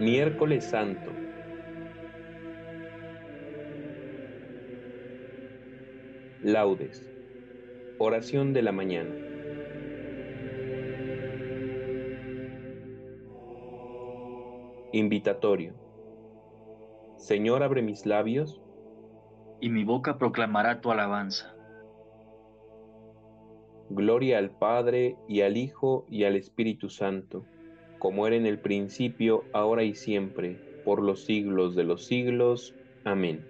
Miércoles Santo. Laudes. Oración de la mañana. Invitatorio. Señor, abre mis labios. Y mi boca proclamará tu alabanza. Gloria al Padre y al Hijo y al Espíritu Santo, como era en el principio, ahora y siempre, por los siglos de los siglos. Amén.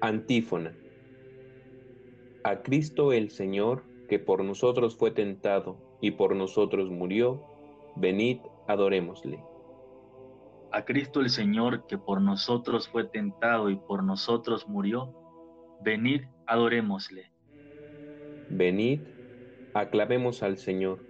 Antífona. A Cristo el Señor, que por nosotros fue tentado y por nosotros murió, venid, adorémosle. A Cristo el Señor, que por nosotros fue tentado y por nosotros murió, venid, adorémosle. Venid, aclamemos al Señor,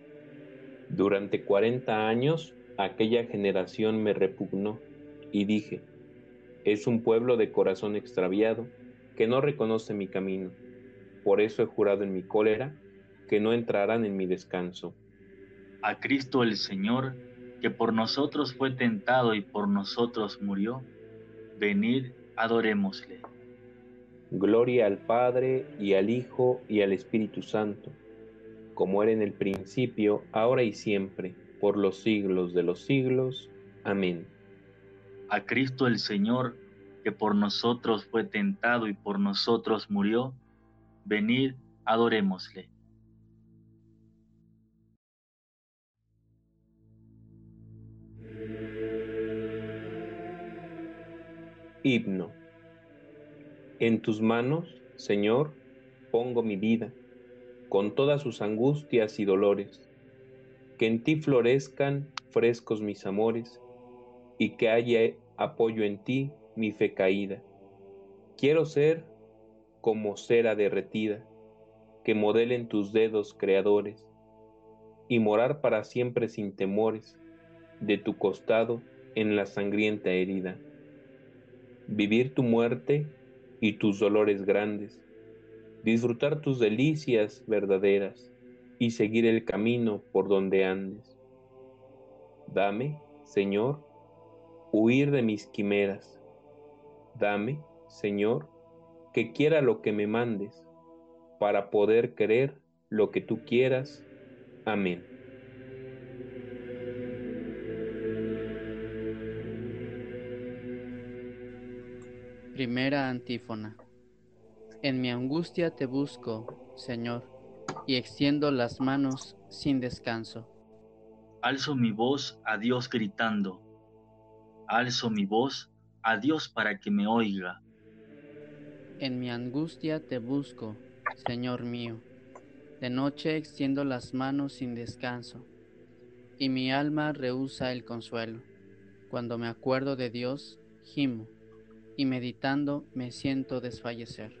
Durante cuarenta años aquella generación me repugnó y dije, es un pueblo de corazón extraviado que no reconoce mi camino. Por eso he jurado en mi cólera que no entrarán en mi descanso. A Cristo el Señor, que por nosotros fue tentado y por nosotros murió, venid, adorémosle. Gloria al Padre y al Hijo y al Espíritu Santo, como era en el principio, ahora y siempre, por los siglos de los siglos. Amén a Cristo el Señor, que por nosotros fue tentado y por nosotros murió, venid, adorémosle. Himno. En tus manos, Señor, pongo mi vida, con todas sus angustias y dolores, que en ti florezcan frescos mis amores, y que haya apoyo en ti mi fe caída. Quiero ser como cera derretida, que modelen tus dedos creadores, y morar para siempre sin temores, de tu costado en la sangrienta herida. Vivir tu muerte y tus dolores grandes, disfrutar tus delicias verdaderas y seguir el camino por donde andes. Dame, Señor, huir de mis quimeras. Dame, Señor, que quiera lo que me mandes, para poder querer lo que tú quieras. Amén. Primera antífona. En mi angustia te busco, Señor, y extiendo las manos sin descanso. Alzo mi voz a Dios gritando alzo mi voz a Dios para que me oiga. En mi angustia te busco, Señor mío. De noche extiendo las manos sin descanso, y mi alma rehúsa el consuelo. Cuando me acuerdo de Dios, gimo, y meditando me siento desfallecer.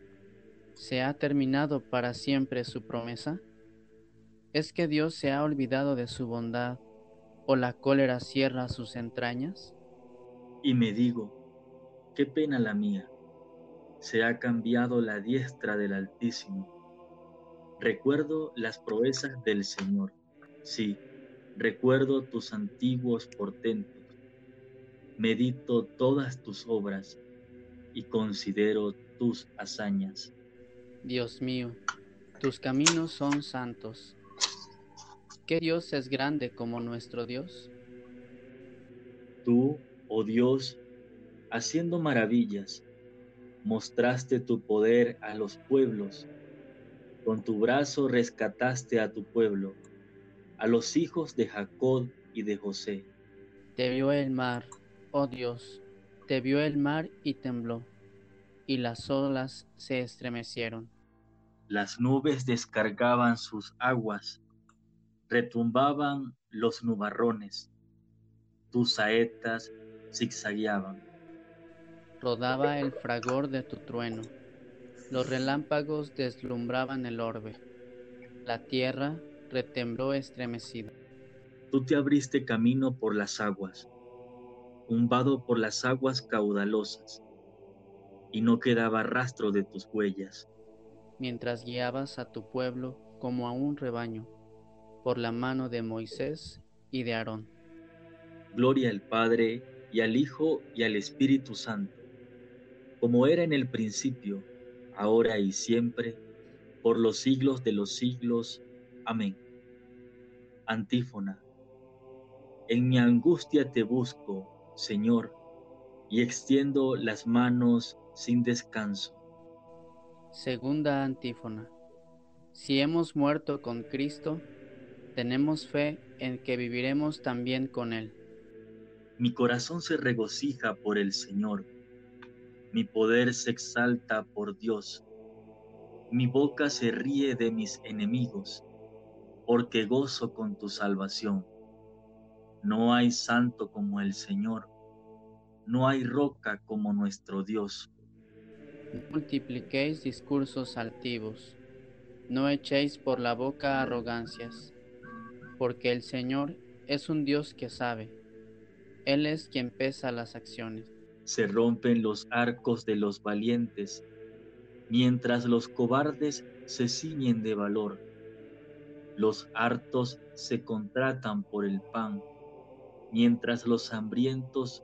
¿Se ha terminado para siempre su promesa? ¿Es que Dios se ha olvidado de su bondad o la cólera cierra sus entrañas? Y me digo, qué pena la mía, se ha cambiado la diestra del Altísimo. Recuerdo las proezas del Señor, sí, recuerdo tus antiguos portentos, medito todas tus obras y considero tus hazañas. Dios mío, tus caminos son santos. ¿Qué Dios es grande como nuestro Dios? Tú, oh Dios, haciendo maravillas, mostraste tu poder a los pueblos. Con tu brazo rescataste a tu pueblo, a los hijos de Jacob y de José. Te vio el mar, oh Dios, te vio el mar y tembló, y las olas se estremecieron. Las nubes descargaban sus aguas, retumbaban los nubarrones, tus saetas zigzagueaban. Rodaba el fragor de tu trueno, los relámpagos deslumbraban el orbe, la tierra retembló estremecida. Tú te abriste camino por las aguas, un vado por las aguas caudalosas, y no quedaba rastro de tus huellas. Mientras guiabas a tu pueblo como a un rebaño, por la mano de Moisés y de Aarón. Gloria al Padre, y al Hijo, y al Espíritu Santo, como era en el principio, ahora y siempre, por los siglos de los siglos. Amén. Antífona. En mi angustia te busco, Señor, y extiendo las manos sin descanso. Segunda antífona. Si hemos muerto con Cristo, tenemos fe en que viviremos también con Él. Mi corazón se regocija por el Señor, mi poder se exalta por Dios, mi boca se ríe de mis enemigos, porque gozo con tu salvación. No hay santo como el Señor, no hay roca como nuestro Dios. Multipliquéis discursos altivos, no echéis por la boca arrogancias porque el Señor es un Dios que sabe. Él es quien pesa las acciones. Se rompen los arcos de los valientes, mientras los cobardes se ciñen de valor. Los hartos se contratan por el pan, mientras los hambrientos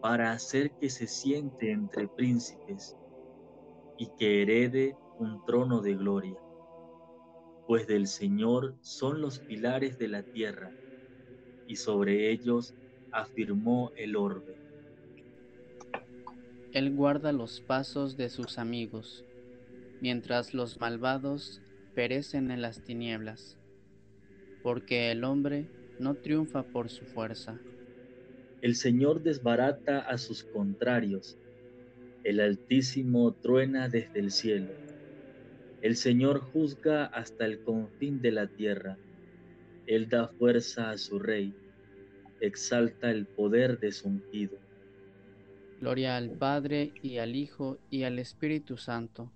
para hacer que se siente entre príncipes y que herede un trono de gloria pues del Señor son los pilares de la tierra, y sobre ellos afirmó el orbe. Él guarda los pasos de sus amigos, mientras los malvados perecen en las tinieblas, porque el hombre no triunfa por su fuerza. El Señor desbarata a sus contrarios, el Altísimo truena desde el cielo el Señor juzga hasta el confín de la tierra. Él da fuerza a su rey, exalta el poder de su ungido. Gloria al Padre y al Hijo y al Espíritu Santo,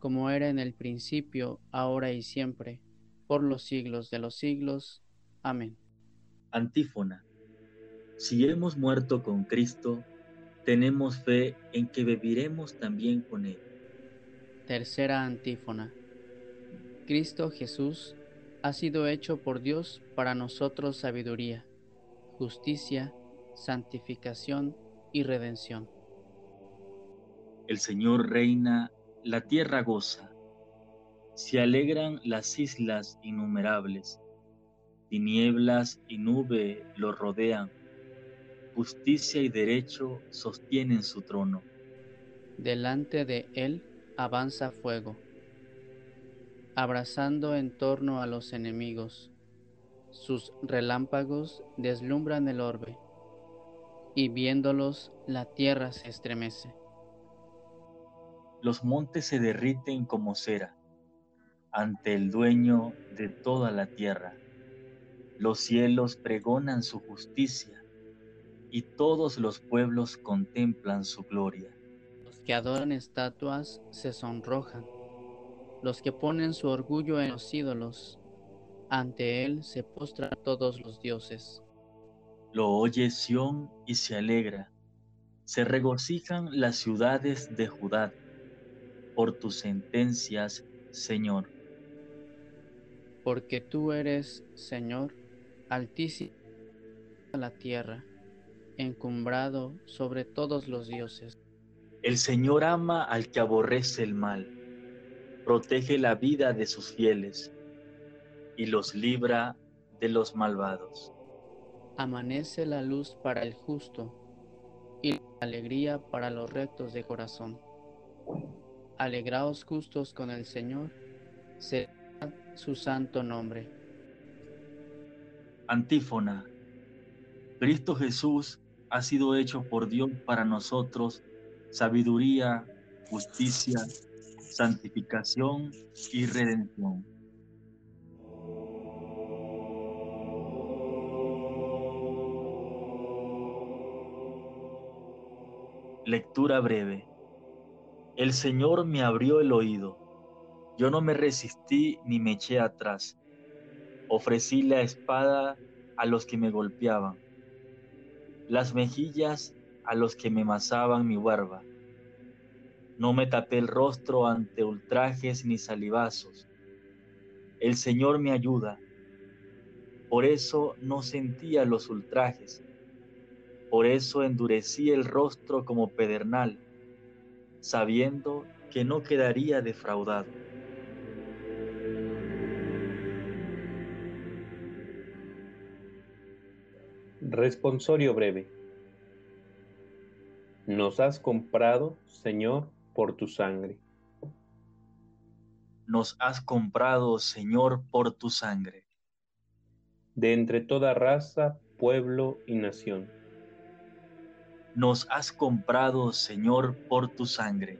como era en el principio, ahora y siempre, por los siglos de los siglos. Amén. Antífona. Si hemos muerto con Cristo, tenemos fe en que viviremos también con Él Tercera antífona. Cristo Jesús ha sido hecho por Dios para nosotros sabiduría, justicia, santificación y redención. El Señor reina, la tierra goza, se alegran las islas innumerables, tinieblas y nube lo rodean, justicia y derecho sostienen su trono. Delante de él avanza fuego, abrazando en torno a los enemigos. Sus relámpagos deslumbran el orbe, y viéndolos la tierra se estremece. Los montes se derriten como cera ante el dueño de toda la tierra. Los cielos pregonan su justicia y todos los pueblos contemplan su gloria. Los que adoran estatuas se sonrojan. Los que ponen su orgullo en los ídolos, ante él se postran todos los dioses. Lo oye Sión y se alegra. Se regocijan las ciudades de Judá por tus sentencias, Señor. Porque tú eres, Señor, altísimo la tierra, encumbrado sobre todos los dioses. El Señor ama al que aborrece el mal, protege la vida de sus fieles y los libra de los malvados. Amanece la luz para el justo y la alegría para los rectos de corazón. Alegraos justos con el Señor, será su santo nombre. Antífona. Cristo Jesús ha sido hecho por Dios para nosotros sabiduría, justicia, santificación y redención. Lectura breve. El Señor me abrió el oído. Yo no me resistí ni me eché atrás. Ofrecí la espada a los que me golpeaban, las mejillas a los que me masaban mi barba. No me tapé el rostro ante ultrajes ni salivazos. El Señor me ayuda. Por eso no sentía los ultrajes. Por eso endurecí el rostro como pedernal sabiendo que no quedaría defraudado. Responsorio breve. Nos has comprado, Señor, por tu sangre. Nos has comprado, Señor, por tu sangre. De entre toda raza, pueblo y nación nos has comprado, Señor, por tu sangre.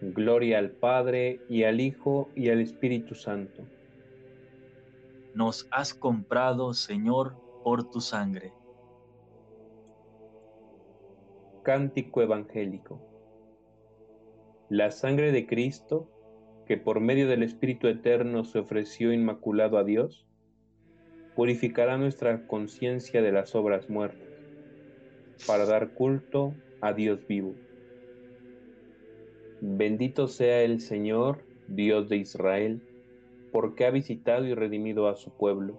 Gloria al Padre y al Hijo y al Espíritu Santo. Nos has comprado, Señor, por tu sangre. Cántico Evangélico. La sangre de Cristo, que por medio del Espíritu Eterno se ofreció inmaculado a Dios, purificará nuestra conciencia de las obras muertas para dar culto a Dios vivo. Bendito sea el Señor, Dios de Israel, porque ha visitado y redimido a su pueblo,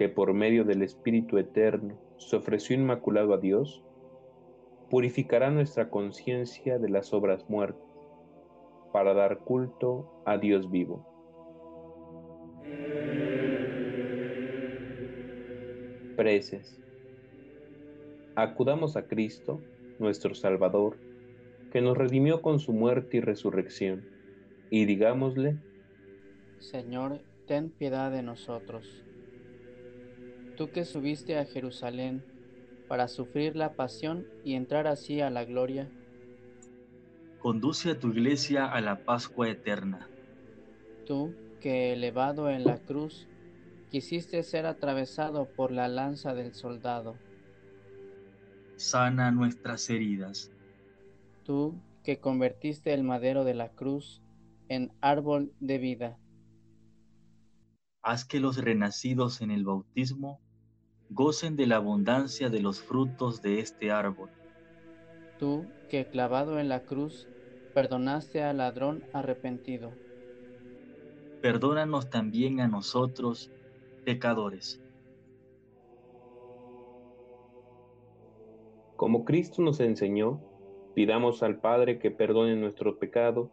que por medio del Espíritu Eterno se ofreció inmaculado a Dios, purificará nuestra conciencia de las obras muertas, para dar culto a Dios vivo. Preces. Acudamos a Cristo, nuestro Salvador, que nos redimió con su muerte y resurrección, y digámosle, Señor, ten piedad de nosotros. Tú que subiste a Jerusalén para sufrir la pasión y entrar así a la gloria, conduce a tu iglesia a la Pascua eterna. Tú que elevado en la cruz quisiste ser atravesado por la lanza del soldado. Sana nuestras heridas. Tú que convertiste el madero de la cruz en árbol de vida. Haz que los renacidos en el bautismo gocen de la abundancia de los frutos de este árbol. Tú que clavado en la cruz perdonaste al ladrón arrepentido. Perdónanos también a nosotros, pecadores. Como Cristo nos enseñó, pidamos al Padre que perdone nuestro pecado,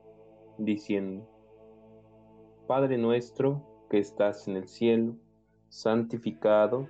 diciendo, Padre nuestro que estás en el cielo, santificado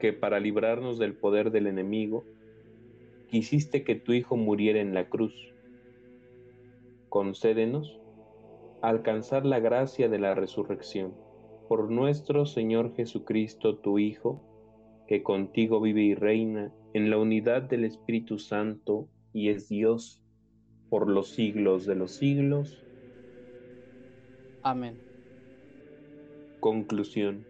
que para librarnos del poder del enemigo, quisiste que tu Hijo muriera en la cruz concédenos alcanzar la gracia de la resurrección. Por nuestro Señor Jesucristo, tu Hijo, que contigo vive y reina en la unidad del Espíritu Santo y es Dios por los siglos de los siglos. Amén. Conclusión.